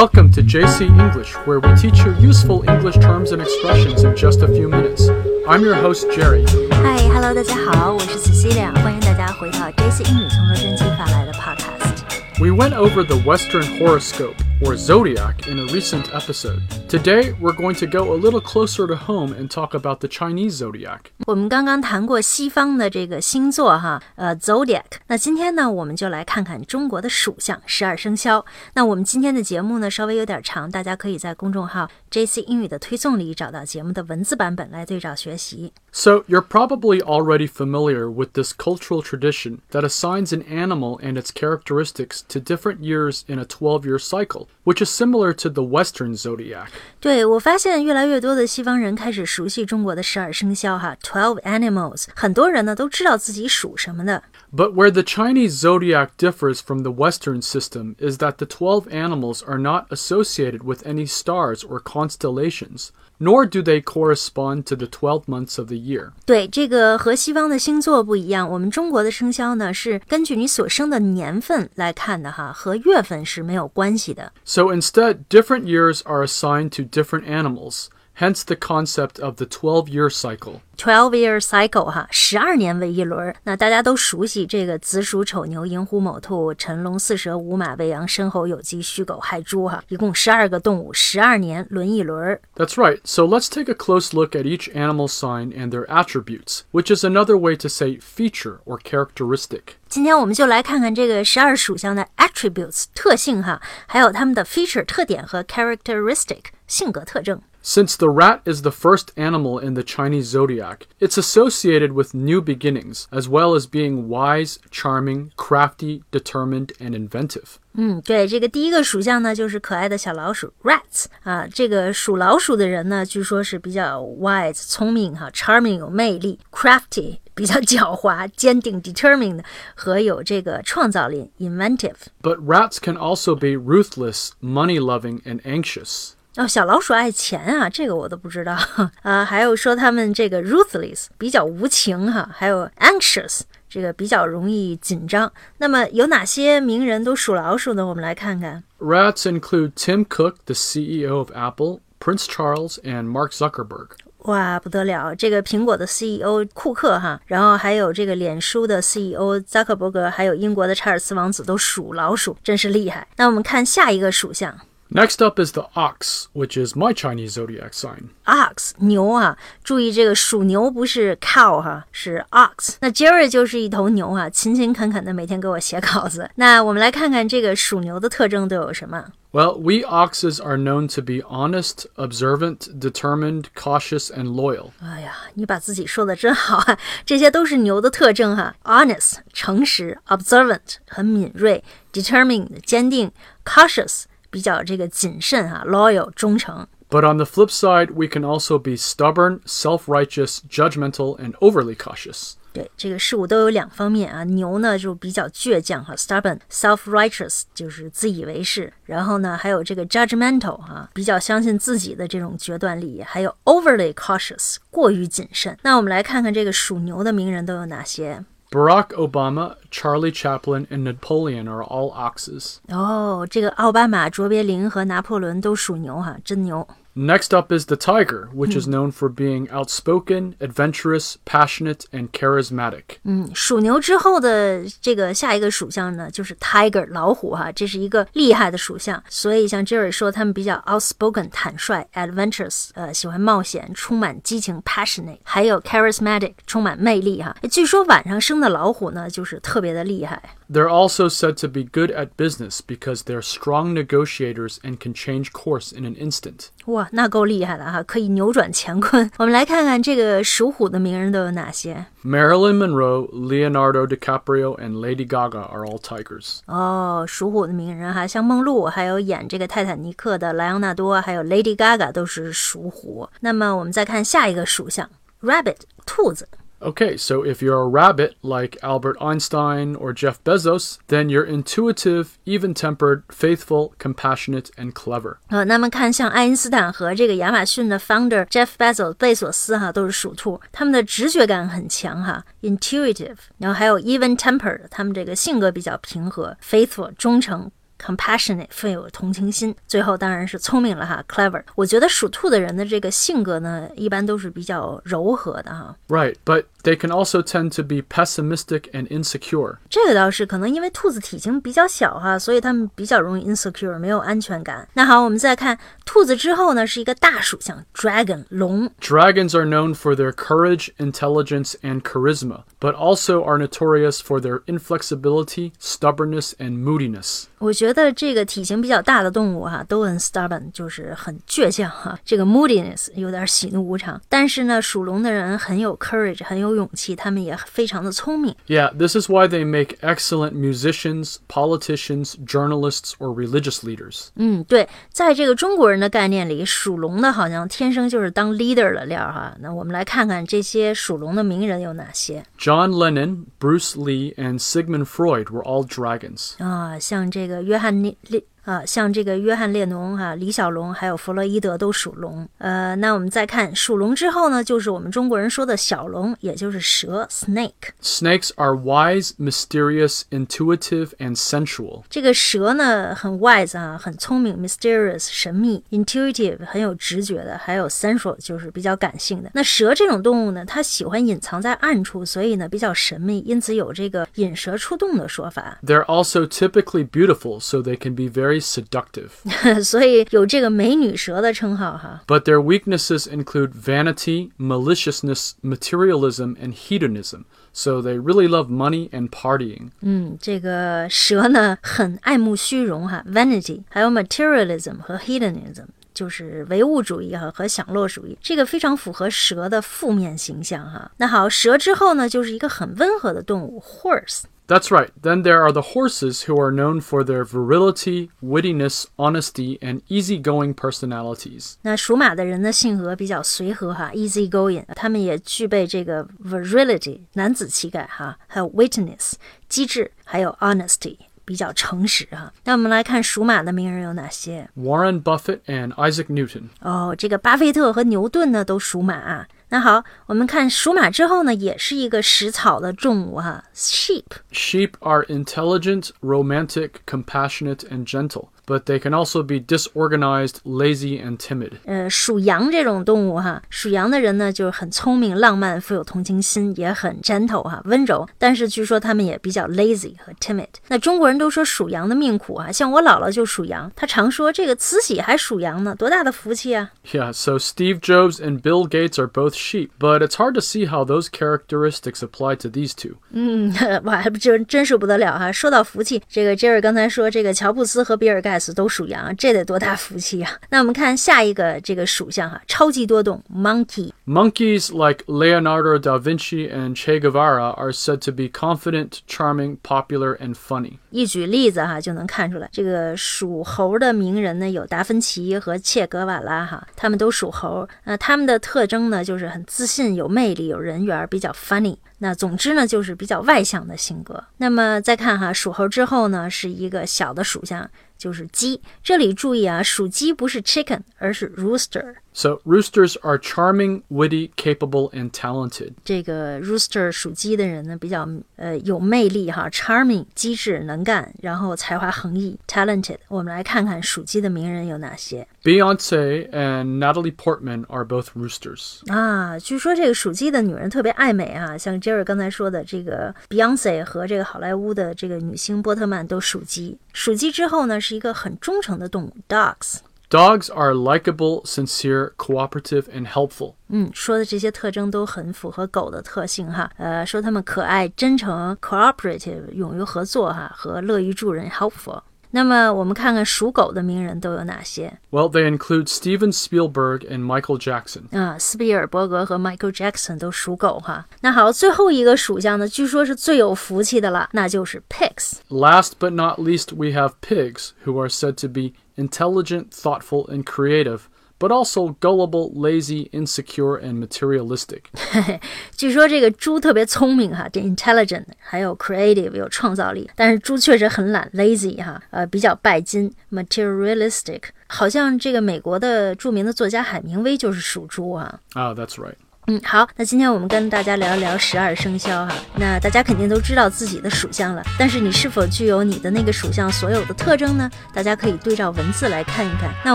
Welcome to JC English, where we teach you useful English terms and expressions in just a few minutes. I'm your host, Jerry. Hi, hello，大家好，我是 Cecilia，欢迎大家回到 JC 英语从头真经发来的 Podcast。We went over the Western horoscope, or zodiac, in a recent episode. Today, we're going to go a little closer to home and talk about the Chinese zodiac. 我们刚刚谈过西方的这个星座哈，呃，zodiac。那今天呢，我们就来看看中国的属相十二生肖。那我们今天的节目呢，稍微有点长，大家可以在公众号 JC 英语的推送里找到节目的文字版本来对照学习。 So, you're probably already familiar with this cultural tradition that assigns an animal and its characteristics to different years in a 12 year cycle, which is similar to the Western zodiac. 对我发现越来越多的西方人开始熟悉中国的十二生肖哈，twelve animals，很多人呢都知道自己属什么的。 But where the Chinese zodiac differs from the Western system is that the 12 animals are not associated with any stars or constellations, nor do they correspond to the 12 months of the year. 对，这个和西方的星座不一样，我们中国的生肖呢是根据你所生的年份来看的哈，和月份是没有关系的。 So instead, different years are assigned to different animals, hence the concept of the 12 year cycle. Twelve year cycle 哈，十二年为一轮儿。那大家都熟悉这个子鼠、丑牛、寅虎、卯兔、辰龙、巳蛇、午马、未羊、申猴、酉鸡、戌狗、亥猪哈，一共十二个动物，十二年轮一轮儿。 That's right. So let's take a close look at each animal sign and their attributes, which is another way to say feature or characteristic. 今天我们就来看看这个十二属相的 attributes 特性哈，还有它们的 feature 特点和 characteristic 性格特征。 Since the rat is the first animal in the Chinese zodiac, it's associated with new beginnings, as well as being wise, charming, crafty, determined, and inventive. 嗯，对，这个第一个属相呢，就是可爱的小老鼠 rats 啊。这个属老鼠的人呢，据说是比较 wise 聪明哈，charming 有魅力，crafty 比较狡猾、坚定 determined 和有这个创造力 inventive。 But rats can also be ruthless, money loving, and anxious. 哦，小老鼠爱钱啊，这个我都不知道 啊。还有说他们这个 ruthless 比较无情哈，还有 anxious 这个比较容易紧张。那么有哪些名人都属老鼠呢？我们来看看。Rats include Tim Cook, the CEO of Apple, Prince Charles, and Mark Zuckerberg. 哇，不得了！这个苹果的 CEO 库克哈，然后还有这个脸书的 CEO 扎克伯格，还有英国的查尔斯王子都属老鼠，真是厉害。那我们看下一个属相 Next up is the ox, which is my Chinese zodiac sign. ox 牛啊，注意这个属牛不是 cow 哈，是 ox。那 Jerry 就是一头牛啊，勤勤恳恳的每天给我写稿子。那我们来看看这个属牛的特征都有什么。 Well, we oxes are known to be honest, observant, determined, cautious, and loyal. 哎呀，你把自己说的真好啊！这些都是牛的特征哈：honest 诚实，observant 很敏锐，determined 坚定，cautious 比较这个谨慎哈，loyal 忠诚。But on the flip side, we can also be stubborn, self righteous, judgmental, and overly cautious. 对这个事物都有两方面啊，牛呢就比较倔强哈，stubborn、self-righteous 就是自以为是，然后呢还有这个 judgmental 哈，比较相信自己的这种决断力，还有 overly cautious 过于谨慎。那我们来看看这个属牛的名人都有哪些。Barack Obama, Charlie Chaplin, and Napoleon are all oxes. 哦，这个奥巴马、卓别林和拿破仑都属牛哈，真牛。 Next up is the tiger, which is known for being outspoken, adventurous, passionate, and charismatic. 嗯，属牛之后的这个下一个属相呢，就是 tiger 老虎哈，这是一个厉害的属相。所以像 Jerry 说，他们比较 outspoken 坦率，adventurous 呃喜欢冒险，充满激情 passionate，还有 charismatic 充满魅力哈。据说晚上生的老虎呢，就是特别的厉害。 They're also said to be good at business because they're strong negotiators and can change course in an instant. 哇， 那够厉害的哈，可以扭转乾坤。我们来看看这个属虎的名人都有哪些。Marilyn Monroe, Leonardo DiCaprio, and Lady Gaga are all tigers. 哦，属虎的名人哈，像梦露，还有演这个泰坦尼克的莱昂纳多，还有 Lady Gaga 都是属虎。那么我们再看下一个属相，rabbit 兔子。Okay, so if you're a rabbit like Albert Einstein or Jeff Bezos, then you're intuitive, even tempered, faithful, compassionate, and clever. 呃，那么看像爱因斯坦和这个亚马逊的 founder Jeff Bezos 贝索斯哈都是属兔，他们的直觉感很强哈，intuitive，然后还有 even tempered，他们这个性格比较平和，faithful 忠诚 compassionate 富有同情心。最后当然是聪明了哈，clever。我觉得属兔的人的这个性格呢，一般都是比较柔和的哈。 Right, but they can also tend to be pessimistic and insecure. 这个倒是可能因为兔子体型比较小哈，所以它们比较容易 insecure，没有安全感。那好，我们再看兔子之后呢，是一个大属相 dragon 龙。 Dragons are known for their courage, intelligence, and charisma, but also are notorious for their inflexibility, stubbornness, and moodiness. 我觉得这个体型比较大的动物哈、都很 stubborn，就是很倔强哈、这个 moodiness 有点喜怒无常。但是呢，属龙的人很有 courage，很有 勇气，他们也非常的聪明。 Yeah, this is why they make excellent musicians, politicians, journalists, or religious leaders. 嗯，对，在这个中国人的概念里，属龙的好像天生就是当 leader 的料儿哈。那我们来看看这些属龙的名人有哪些 John Lennon, Bruce Lee, and Sigmund Freud were all dragons. 啊？像这个约翰列列 啊，像这个约翰列侬哈、李小龙还有弗洛伊德都属龙。呃，那我们再看属龙之后呢，就是我们中国人说的小龙，也就是蛇 snake。 Snakes are wise, mysterious, intuitive, and sensual. 这个蛇呢，很 wise 啊，很聪明，mysterious 神秘，intuitive 很有直觉的，还有 sensual 就是比较感性的。那蛇这种动物呢，它喜欢隐藏在暗处，所以呢比较神秘，因此有这个引蛇出洞的说法。 They're also typically beautiful, so they can be very seductive. 所以有这个美女蛇的称号哈。 But their weaknesses include vanity, maliciousness, materialism, and hedonism. So they really love money and partying. 嗯，这个蛇呢很爱慕虚荣哈，vanity，还有 materialism 和 hedonism。就是唯物主义哈和享乐主义，这个非常符合蛇的负面形象哈。那好，蛇之后呢，就是一个很温和的动物，horse。 That's right. Then there are the horses who are known for their virility, wittiness, honesty, and easygoing personalities. 那属马的人的性格比较随和哈，easy going，他们也具备这个 virility 男子气概哈，还有 witness 机智，还有 honesty 比较诚实哈。那我们来看属马的名人有哪些？ Warren Buffett and Isaac Newton. 哦，这个巴菲特和牛顿呢都属马、啊。 那好，我们看属马之后呢，也是一个食草的动物哈，sheep。Sheep are intelligent, romantic, compassionate, and gentle, but they can also be disorganized, lazy, and timid. 呃，属羊这种动物哈，属羊的人呢就是很聪明、浪漫、富有同情心，也很 gentle 哈，温柔。但是据说他们也比较 lazy 和 timid。那中国人都说属羊的命苦啊，像我姥姥就属羊，她常说这个慈禧还属羊呢，多大的福气啊！ Yeah, so Steve Jobs and Bill Gates are both sheep, but it's hard to see how those characteristics apply to these two. 嗯，哇，还不真真是不得了哈！说到福气，这个 Jerry 刚才说这个乔布斯和比尔盖 茨都属羊，这得多大福气啊！那我们看下一个这个属相哈，超级多动 monkey。Monkeys like Leonardo da Vinci and Che Guevara are said to be confident, charming, popular, and funny. 一举例子哈就能看出来，这个属猴的名人呢有达芬奇和切格瓦拉哈，他们都属猴。那他们的特征呢就是很自信、有魅力、有人缘，比较 funny。那总之呢就是比较外向的性格。那么再看哈，属猴之后呢是一个小的属相，就是鸡。这里注意啊，属鸡不是 chicken，而是 rooster。So roosters are charming, witty, capable, and talented. 这个 rooster 属鸡的人呢，比较呃有魅力哈，charming 机智能干，然后才华横溢，talented。我们来看看属鸡的名人有哪些 Beyonce and Natalie Portman are both roosters. 啊？据说这个属鸡的女人特别爱美啊，像 Jerry 刚才说的这个 Beyonce 和这个好莱坞的这个女星波特曼都属鸡。属鸡之后呢，是一个很忠诚的动物，dogs。 Dogs are likable, sincere, cooperative, and helpful. 嗯，说的这些特征都很符合狗的特性哈。呃，说它们可爱、真诚、cooperative，勇于合作哈，和乐于助人 helpful。那么我们看看属狗的名人都有哪些 Well, they include Steven Spielberg and Michael Jackson. 啊？斯皮尔伯格和 Michael Jackson 都属狗哈。那好，最后一个属相呢，据说是最有福气的了，那就是 pigs。 Last but not least, we have pigs, who are said to be intelligent, thoughtful, and creative, but also gullible, lazy, insecure, and materialistic. 据说这个猪特别聪明哈，这 intelligent，还有 creative 有创造力，但是猪确实很懒 lazy 哈，呃比较拜金 materialistic，好像这个美国的着名的作家海明威就是属猪啊。 Ah, that's right. 嗯，好，那今天我们跟大家聊一聊十二生肖哈。那大家肯定都知道自己的属相了，但是你是否具有你的那个属相所有的特征呢？大家可以对照文字来看一看。那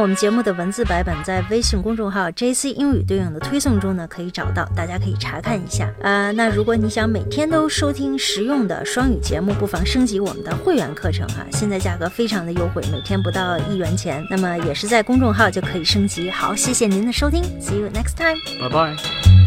我们节目的文字版本在微信公众号 JC 英语对应的推送中呢可以找到，大家可以查看一下。呃，那如果你想每天都收听实用的双语节目，不妨升级我们的会员课程哈，现在价格非常的优惠，每天不到一元钱。那么也是在公众号就可以升级。好，谢谢您的收听，See you next time，拜拜。